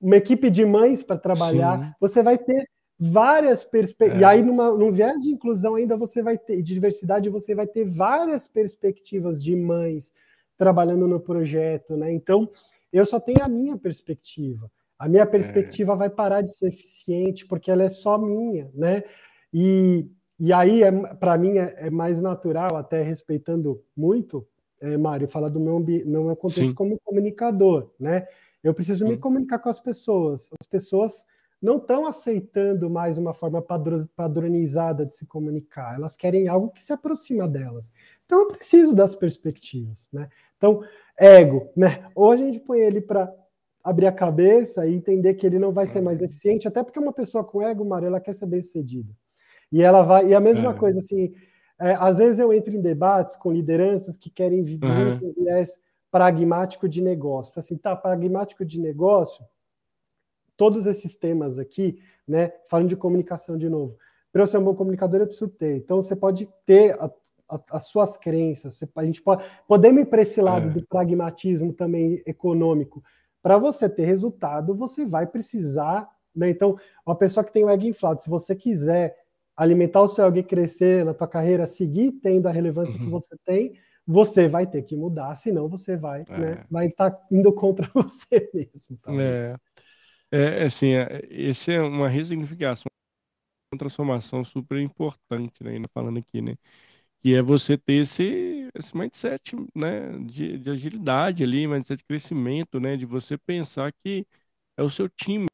B: uma equipe de mães para trabalhar. Sim. Você vai ter várias perspectivas. É. E aí, numa, num viés de inclusão, ainda você vai ter, de diversidade, você vai ter várias perspectivas de mães trabalhando no projeto, né? Então, eu só tenho a minha perspectiva. A minha perspectiva é. vai parar de ser eficiente porque ela é só minha, né? E, e aí, é, para mim, é, é, mais natural, até respeitando muito, é, Mário, falar do meu, meu contexto Sim. como comunicador, né? Eu preciso Sim. me comunicar com as pessoas. As pessoas não estão aceitando mais uma forma padronizada de se comunicar. Elas querem algo que se aproxima delas. Então, eu preciso das perspectivas, né? Então, ego, né? Ou a gente põe ele para abrir a cabeça e entender que ele não vai ser mais eficiente, até porque uma pessoa com ego, Mário, ela quer ser bem sucedida. E ela vai. E a mesma é. coisa, assim, é, às vezes eu entro em debates com lideranças que querem viver uhum. um viés pragmático de negócio. Então, assim, tá, pragmático de negócio, todos esses temas aqui, né? Falando de comunicação de novo. Para eu ser um bom comunicador, eu preciso ter. Então, você pode ter a, a, as suas crenças, a gente pode. Podemos ir para esse lado é. do pragmatismo também econômico. Para você ter resultado, você vai precisar. Né? Então, uma pessoa que tem o ego inflado, se você quiser alimentar o seu ego e crescer na tua carreira, seguir tendo a relevância uhum. que você tem, você vai ter que mudar, senão você vai é. né, vai estar tá indo contra você mesmo.
A: É. é, assim, é, esse é uma resignificação, uma transformação super importante, né, falando aqui, né, que é você ter esse, esse mindset, né, de, de agilidade ali, mindset de crescimento, né, de você pensar que é o seu time,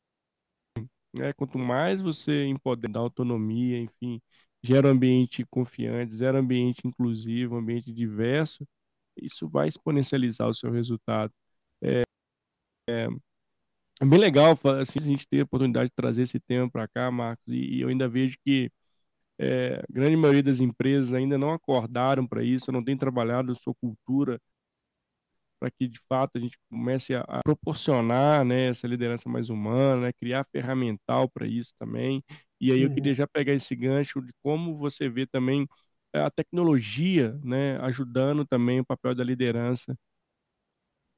A: né? Quanto mais você empoderar, dar autonomia, enfim, gera um ambiente confiante, gera um ambiente inclusivo, um ambiente diverso, isso vai exponencializar o seu resultado. É, é, é bem legal assim, a gente ter a oportunidade de trazer esse tema para cá, Marcos, e, e, eu ainda vejo que é, a grande maioria das empresas ainda não acordaram para isso, não tem trabalhado a sua cultura para que de fato a gente comece a, a proporcionar né, essa liderança mais humana, né, criar ferramental para isso também. E aí eu queria uhum. já pegar esse gancho de como você vê também eh, a tecnologia né, ajudando também o papel da liderança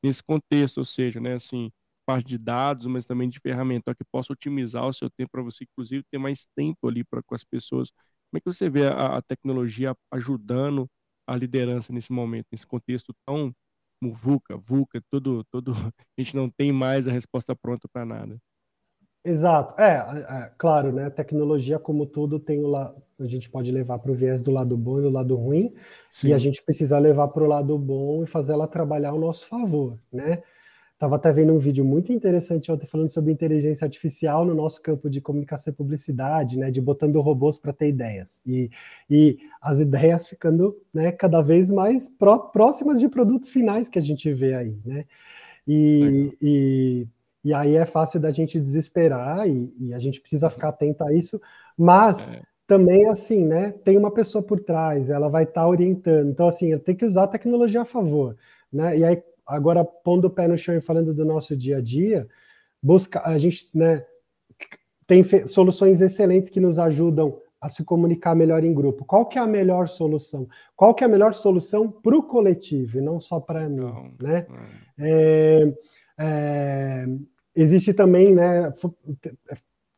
A: nesse contexto, ou seja, né, assim, parte de dados, mas também de ferramental que possa otimizar o seu tempo para você, inclusive, ter mais tempo ali pra, com as pessoas. Como é que você vê a, a tecnologia ajudando a liderança nesse momento, nesse contexto tão VUCA, VUCA, tudo, tudo, a gente não tem mais a resposta pronta para nada.
B: Exato. É, é, claro, né? A tecnologia, como tudo, tem o la... a gente pode levar para o viés do lado bom e do lado ruim, Sim. e a gente precisa levar para o lado bom e fazer ela trabalhar ao nosso favor, né? Estava até vendo um vídeo muito interessante ontem falando sobre inteligência artificial no nosso campo de comunicação e publicidade, né, de botando robôs para ter ideias. E, e as ideias ficando né, cada vez mais pró próximas de produtos finais que a gente vê aí. Né? E, e, e, aí é fácil da gente desesperar e, e, a gente precisa ficar atento a isso, mas. É. Também assim, né? Tem uma pessoa por trás, ela vai estar tá orientando. Então, assim, tem que usar a tecnologia a favor, né? E aí, agora pondo o pé no chão e falando do nosso dia a dia, busca a gente, né, tem soluções excelentes que nos ajudam a se comunicar melhor em grupo. Qual que é a melhor solução? Qual que é a melhor solução para o coletivo e não só para mim, não, né? É, é, existe também, né,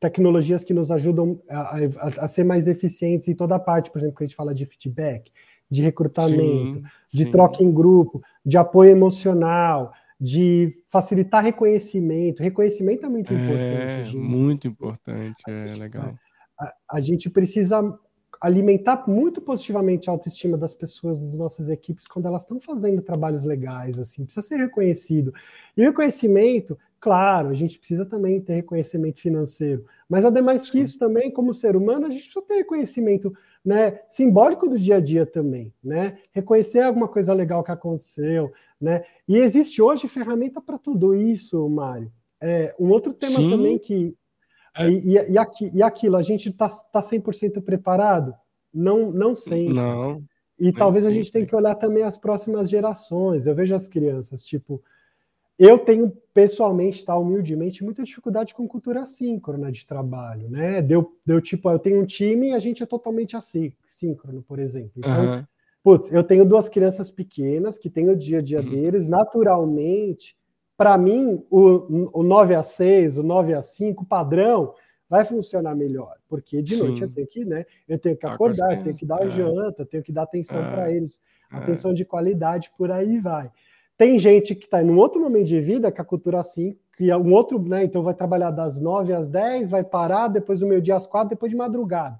B: tecnologias que nos ajudam a, a, a, ser mais eficientes em toda a parte, por exemplo, que a gente fala de feedback, de recrutamento, sim, de sim. troca em grupo, de apoio emocional, de facilitar reconhecimento. Reconhecimento é muito é, importante.
A: Gente. Muito importante, é gente, legal.
B: A, a, gente precisa alimentar muito positivamente a autoestima das pessoas, das nossas equipes, quando elas estão fazendo trabalhos legais, assim, precisa ser reconhecido. E o reconhecimento, claro, a gente precisa também ter reconhecimento financeiro, mas ademais que isso também, como ser humano, a gente precisa ter reconhecimento né, simbólico do dia a dia também, né? Reconhecer alguma coisa legal que aconteceu, né? E existe hoje ferramenta para tudo isso, Mário. É, um outro tema Sim. também que É. E, e, e, aqui, e aquilo, a gente está tá 100% tá preparado? Não, não sempre.
A: Não.
B: E talvez a gente tenha que olhar também as próximas gerações. Eu vejo as crianças, tipo, eu tenho pessoalmente, tá, humildemente, muita dificuldade com cultura assíncrona de trabalho, né? Deu, deu tipo, eu tenho um time e a gente é totalmente assíncrono, por exemplo. Então, uhum. putz, eu tenho duas crianças pequenas que têm o dia a dia uhum. deles, naturalmente, para mim, o, o 9 a 6, o 9 a 5, padrão, vai funcionar melhor, porque de Sim. noite eu tenho que, né, eu tenho que tá acordar, eu tenho que dar é. janta, eu tenho que dar atenção é. para eles, é. atenção de qualidade, por aí vai. Tem gente que está em um outro momento de vida, que a cultura assim, que é um outro, né, então vai trabalhar das 9 às 10, vai parar, depois do meio dia às 4, depois de madrugada.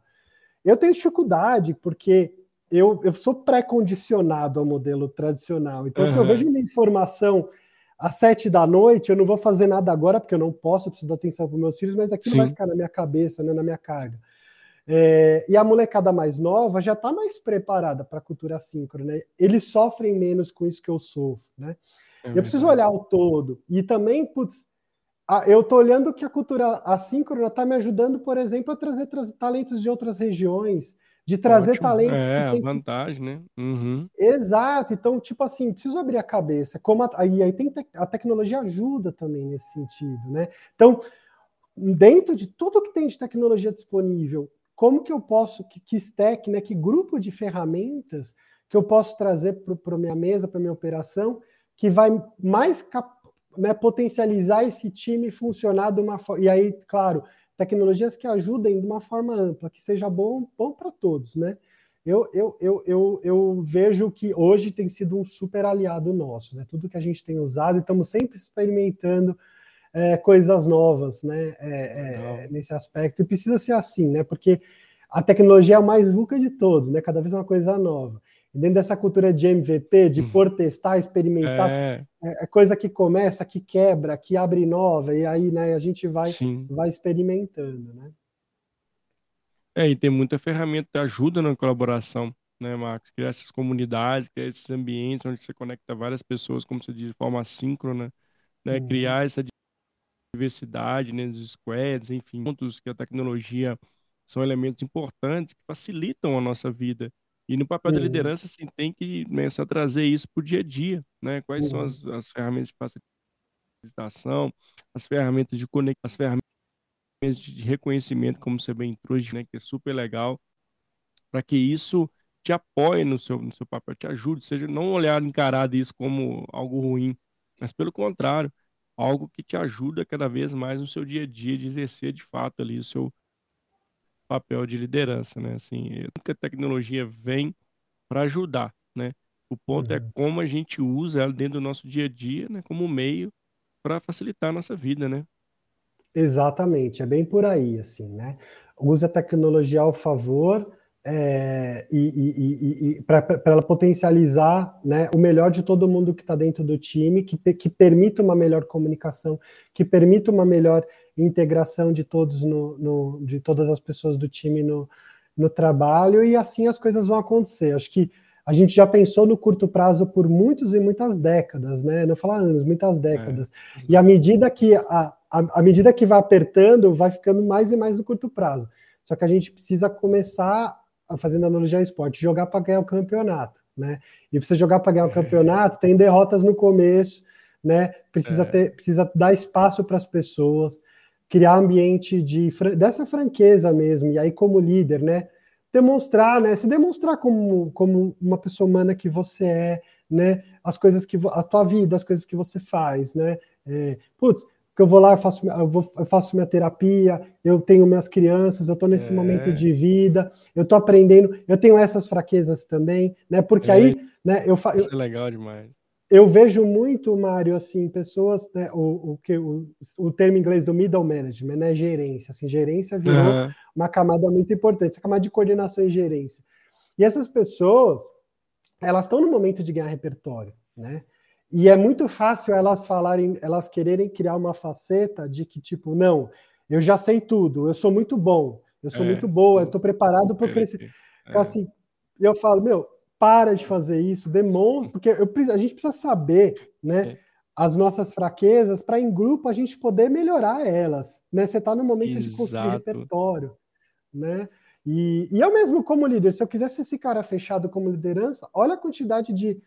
B: Eu tenho dificuldade, porque eu, eu sou pré-condicionado ao modelo tradicional. Então, uhum. se eu vejo uma informação às sete da noite, eu não vou fazer nada agora, porque eu não posso, eu preciso dar atenção para meus filhos, mas aquilo Sim. vai ficar na minha cabeça, né, na minha carga. É, e a molecada mais nova já está mais preparada para a cultura assíncrona. Né? Eles sofrem menos com isso que eu sofro. Né? É eu preciso olhar o todo. E também, putz, eu estou olhando que a cultura assíncrona está me ajudando, por exemplo, a trazer talentos de outras regiões, de trazer Ótimo. talentos.
A: É, tem... vantagem, né? Uhum.
B: Exato. Então, tipo assim, preciso abrir a cabeça. Como a... E aí tem te... a tecnologia ajuda também nesse sentido, né? Então, dentro de tudo que tem de tecnologia disponível, como que eu posso, que, que stack, né? Que grupo de ferramentas que eu posso trazer para a minha mesa, para minha operação, que vai mais né, potencializar esse time funcionar de uma forma. E aí, claro, tecnologias que ajudem de uma forma ampla, que seja bom, bom para todos, né? Eu, eu, eu, eu, eu vejo que hoje tem sido um super aliado nosso, né? Tudo que a gente tem usado, estamos sempre experimentando é, coisas novas, né? É, é, nesse aspecto, e precisa ser assim, né? Porque a tecnologia é a mais VUCA de todos, né? Cada vez é uma coisa nova dentro dessa cultura de MVP, de uhum. por testar, experimentar, é. é. é. coisa que começa, que quebra, que abre nova, e aí né, a gente vai, vai experimentando, né?
A: É, e tem muita ferramenta que ajuda na colaboração, né, Marcos? Criar essas comunidades, criar esses ambientes onde você conecta várias pessoas, como você diz, de forma assíncrona, né? Uhum. Criar essa diversidade, né, nos squads, enfim, pontos que a tecnologia são elementos importantes que facilitam a nossa vida e no papel da uhum. liderança, assim, tem que começar a trazer isso para o dia a dia, né? Quais uhum. são as, as, ferramentas de facilitação, as ferramentas de conexão, as ferramentas de reconhecimento, como você bem trouxe, né? Que é super legal, para que isso te apoie no seu, no seu papel, te ajude, seja não olhar encarado isso como algo ruim, mas pelo contrário, algo que te ajuda cada vez mais no seu dia a dia de exercer de fato ali o seu papel de liderança, né? Assim, a tecnologia vem para ajudar, né? O ponto é uhum. é como a gente usa ela dentro do nosso dia a dia, né? Como meio para facilitar a nossa vida, né?
B: Exatamente, é bem por aí, assim, né? Usa a tecnologia ao favor é, e, e, e, para ela potencializar né, o melhor de todo mundo que está dentro do time, que, que permita uma melhor comunicação, que permita uma melhor integração de todos no, no, de todas as pessoas do time no, no trabalho e assim as coisas vão acontecer. Acho que a gente já pensou no curto prazo por muitos e muitas décadas, né? Não falar anos, muitas décadas. É. E à medida que a, a, a medida que vai apertando, vai ficando mais e mais no curto prazo. Só que a gente precisa começar, fazendo analogia ao esporte, jogar para ganhar o campeonato, né? E precisa jogar para ganhar o é. campeonato, tem derrotas no começo, né? Precisa, é. ter, precisa dar espaço para as pessoas criar ambiente de dessa franqueza mesmo, e aí como líder, né? Demonstrar, né? Se demonstrar como, como uma pessoa humana que você é, né? As coisas que a tua vida, as coisas que você faz, né? É, putz, que eu vou lá, eu faço, eu, vou, eu faço minha terapia, eu tenho minhas crianças, eu estou nesse é. momento de vida, eu estou aprendendo, eu tenho essas fraquezas também, né? Porque é. aí, né? Eu,
A: eu, Isso é legal demais
B: eu vejo muito, Mário, assim, pessoas, né, o, o, que, o, o termo inglês do middle management, né, gerência, assim, gerência virou uhum. uma camada muito importante, essa camada de coordenação e gerência. E essas pessoas, elas estão no momento de ganhar repertório, né, e é muito fácil elas falarem, elas quererem criar uma faceta de que, tipo, não, eu já sei tudo, eu sou muito bom, eu sou é, muito boa, eu estou preparado para crescer. É. Assim, eu falo, meu, para de fazer isso, demonstra, porque eu, a gente precisa saber, né? as nossas fraquezas para em grupo a gente poder melhorar elas, né? Você está no momento Exato. de construir repertório, né? E, e eu mesmo como líder, se eu quisesse esse cara fechado como liderança, olha a quantidade de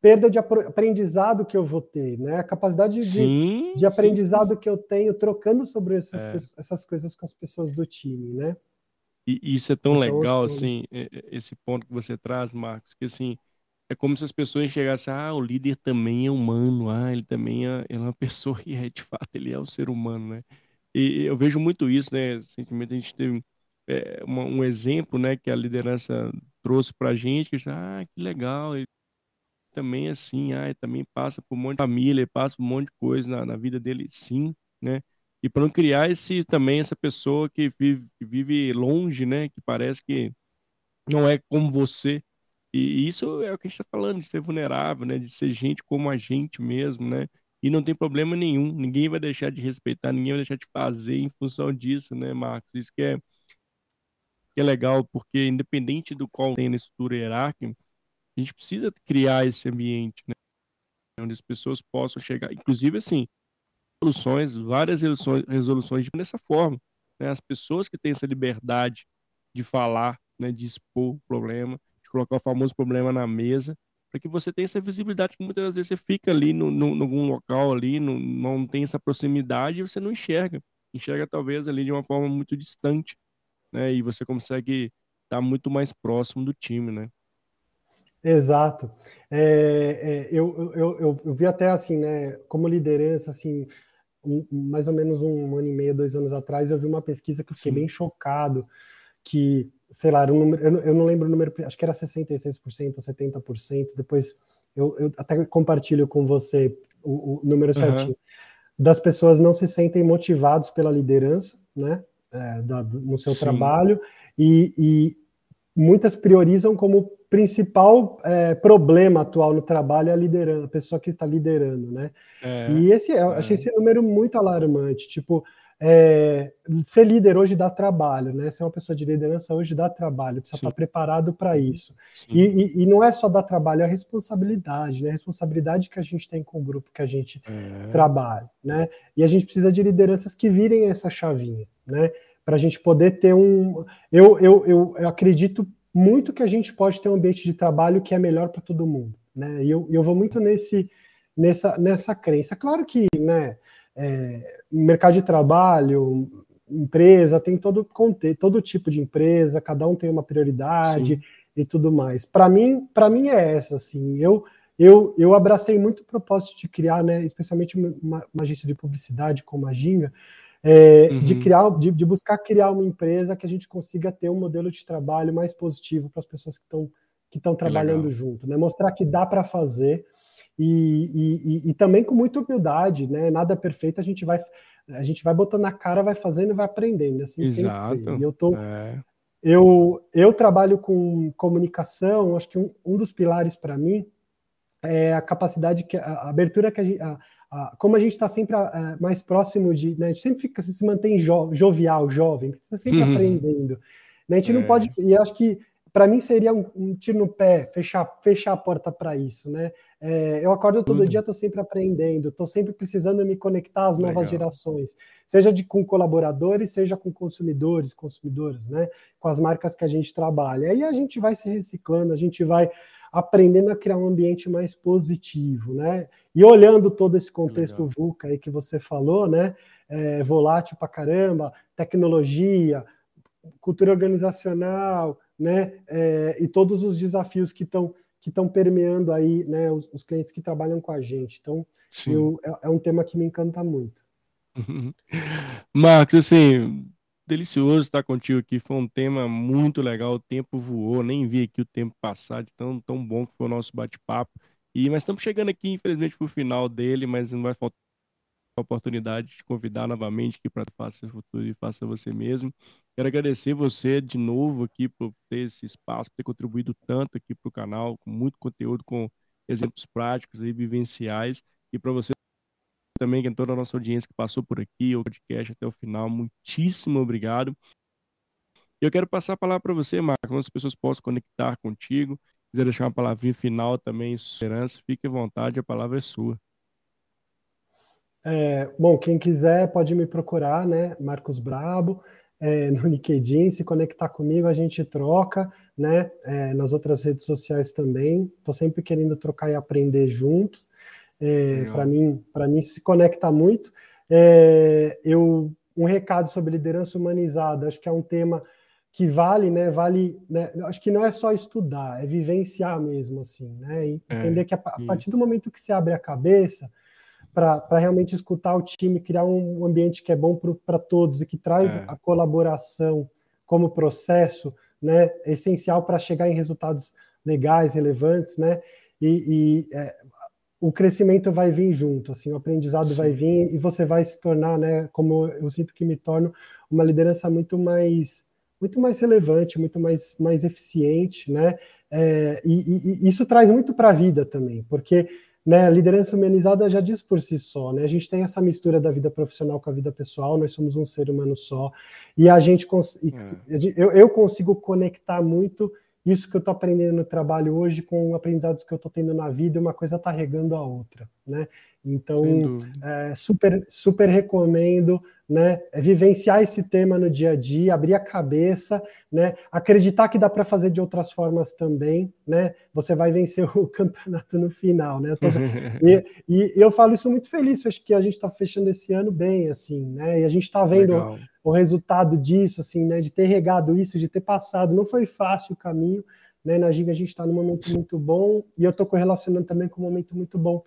B: perda de aprendizado que eu vou ter, né? A capacidade sim, de, de aprendizado sim, sim. que eu tenho trocando sobre essas, é. essas coisas com as pessoas do time, né?
A: E isso é tão então, legal, assim, esse ponto que você traz, Marcos, que assim, é como se as pessoas enxergassem, ah, o líder também é humano, ah, ele também é, ele é uma pessoa, e é de fato, ele é o ser humano, né? E eu vejo muito isso, né? Recentemente a gente teve é, uma, um exemplo, né, que a liderança trouxe pra gente, que ah, que legal, ele também assim, ah, também passa por um monte de família, passa por um monte de coisa na, na vida dele, sim, né? E para não criar esse também essa pessoa que vive, vive longe, né, que parece que não é como você, e isso é o que a gente está falando, de ser vulnerável, né? De ser gente como a gente mesmo, né? E não tem problema nenhum, ninguém vai deixar de respeitar, ninguém vai deixar de fazer em função disso, né, Marcos? Isso que é, que é legal, porque independente do qual tem na estrutura hierárquica, a gente precisa criar esse ambiente, né? Onde as pessoas possam chegar, inclusive assim, resoluções, várias resoluções, dessa forma, né? As pessoas que têm essa liberdade de falar, né, de expor o problema, de colocar o famoso problema na mesa, para que você tenha essa visibilidade que muitas vezes você fica ali no, em algum local ali, no, não tem essa proximidade e você não enxerga. Enxerga talvez ali de uma forma muito distante, né? E você consegue estar muito mais próximo do time, né?
B: Exato. É, é, eu, eu, eu, eu, vi até assim, né, como liderança, assim, um, mais ou menos um ano e meio, dois anos atrás, eu vi uma pesquisa que eu fiquei Sim. bem chocado, que sei lá, um número, eu, não lembro o número, acho que era 66%, 70%, depois eu, eu até compartilho com você o, o número uhum. certinho, das pessoas não se sentem motivados pela liderança, né, é, da, no seu Sim. trabalho, e, e, muitas priorizam como principal é, problema atual no trabalho é a liderança, a pessoa que está liderando, né, é, e esse, eu achei é. esse número muito alarmante, tipo, é, ser líder hoje dá trabalho, né? Ser uma pessoa de liderança hoje dá trabalho, precisa Sim. estar preparado para isso. E, e, e, não é só dar trabalho, é a responsabilidade, né? A responsabilidade que a gente tem com o grupo que a gente é. trabalha, né? E a gente precisa de lideranças que virem essa chavinha, né? Para a gente poder ter um. Eu, eu, eu, eu, acredito muito que a gente pode ter um ambiente de trabalho que é melhor para todo mundo, né? E eu, eu vou muito nesse, nessa, nessa crença. Claro que, né? é, mercado de trabalho, empresa, tem todo, todo tipo de empresa, cada um tem uma prioridade Sim. e tudo mais. Para mim, para mim é essa, assim, eu eu, eu abracei muito o propósito de criar, né, especialmente uma, uma agência de publicidade como a Ginga, é, uhum. de criar, de, de, buscar criar uma empresa que a gente consiga ter um modelo de trabalho mais positivo para as pessoas que estão que estão trabalhando junto, né? Mostrar que dá para fazer, e, e, e, também com muita humildade, né? Nada é perfeito, a gente vai a gente vai botando na cara, vai fazendo e vai aprendendo, assim Exato. tem que ser. E eu tô é. eu, eu trabalho com comunicação, acho que um, um dos pilares para mim é a capacidade que a abertura que a gente a, a, como a gente está sempre a, mais próximo de, né, a gente sempre fica se mantém jo, jovial, jovem, está sempre uhum. aprendendo. Né, a gente é. não pode, e acho que para mim seria um, um, tiro no pé fechar, fechar a porta para isso, né? É, eu acordo todo uhum. dia, estou sempre aprendendo, estou sempre precisando me conectar às novas Legal. gerações, seja de com colaboradores, seja com consumidores, consumidoras, né? Com as marcas que a gente trabalha. Aí a gente vai se reciclando, a gente vai aprendendo a criar um ambiente mais positivo, né? E olhando todo esse contexto Legal. VUCA aí que você falou, né? É, volátil para caramba, tecnologia, cultura organizacional, né? É, e todos os desafios que estão que estão permeando aí, né? Os, os, clientes que trabalham com a gente. Então, eu, é, é, um tema que me encanta muito.
A: Marcos, assim, delicioso estar contigo aqui. Foi um tema muito legal. O tempo voou, nem vi aqui o tempo passar de tão, tão bom que foi o nosso bate-papo. E mas estamos chegando aqui, infelizmente, para o final dele, mas não vai faltar a oportunidade de te convidar novamente aqui para Faça Futuro e Faça Você Mesmo. Quero agradecer você de novo aqui por ter esse espaço, por ter contribuído tanto aqui para o canal, com muito conteúdo, com exemplos práticos e vivenciais. E para você também, que é toda a nossa audiência que passou por aqui, o podcast até o final, muitíssimo obrigado. Eu quero passar a palavra para você, Marco, onde as pessoas possam conectar contigo. Se quiser deixar uma palavrinha final também, esperança, fique à vontade, a palavra é sua.
B: É, bom, quem quiser pode me procurar, né? Marcos Brabo, é, no LinkedIn, se conectar comigo, a gente troca, né? É, nas outras redes sociais também. Estou sempre querendo trocar e aprender junto. É, para mim, para mim se conecta muito. É, eu um recado sobre liderança humanizada, acho que é um tema que vale, né? Vale, né, acho que não é só estudar, é vivenciar mesmo, assim, né? E é, entender que a, a, partir do momento que você abre a cabeça para realmente escutar o time, criar um ambiente que é bom para todos e que traz é. a colaboração como processo, né? É essencial para chegar em resultados legais, relevantes, né? E, e é, o crescimento vai vir junto, assim, o aprendizado Sim. vai vir e você vai se tornar, né, como eu sinto que me torno, uma liderança muito mais muito mais relevante, muito mais, mais eficiente, né? É, e, e, isso traz muito para a vida também, porque né, a liderança humanizada já diz por si só, né? A gente tem essa mistura da vida profissional com a vida pessoal, nós somos um ser humano só, e a gente cons é. eu, eu consigo conectar muito isso que eu estou aprendendo no trabalho hoje com aprendizados que eu estou tendo na vida, uma coisa está regando a outra, né? Então, é, super, super recomendo, né? É vivenciar esse tema no dia a dia, abrir a cabeça, né? Acreditar que dá para fazer de outras formas também, né? Você vai vencer o campeonato no final, né? Tô... e, e, eu falo isso muito feliz, acho que a gente está fechando esse ano bem, assim, né? E a gente está vendo Legal o resultado disso, assim, né, de ter regado isso, de ter passado, não foi fácil o caminho, né, na Giga a gente está num momento muito bom, e eu estou correlacionando também com um momento muito bom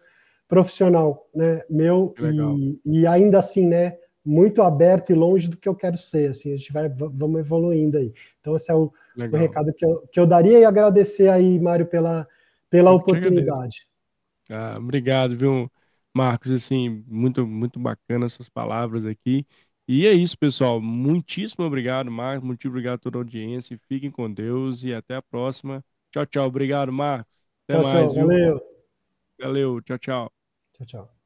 B: profissional, né, meu, e, e, ainda assim, né, muito aberto e longe do que eu quero ser, assim, a gente vai, vamos evoluindo aí. Então esse é o, o recado que eu, que eu daria e agradecer aí, Mário, pela, pela oportunidade.
A: Ah, obrigado, viu, Marcos, assim, muito, muito bacana suas palavras aqui, e é isso, pessoal. Muitíssimo obrigado, Marcos. Muito obrigado a toda a audiência. Fiquem com Deus e até a próxima. Tchau, tchau. Obrigado, Marcos. Até
B: tchau,
A: mais.
B: Tchau, valeu.
A: Valeu. Tchau, tchau.
B: Tchau, tchau.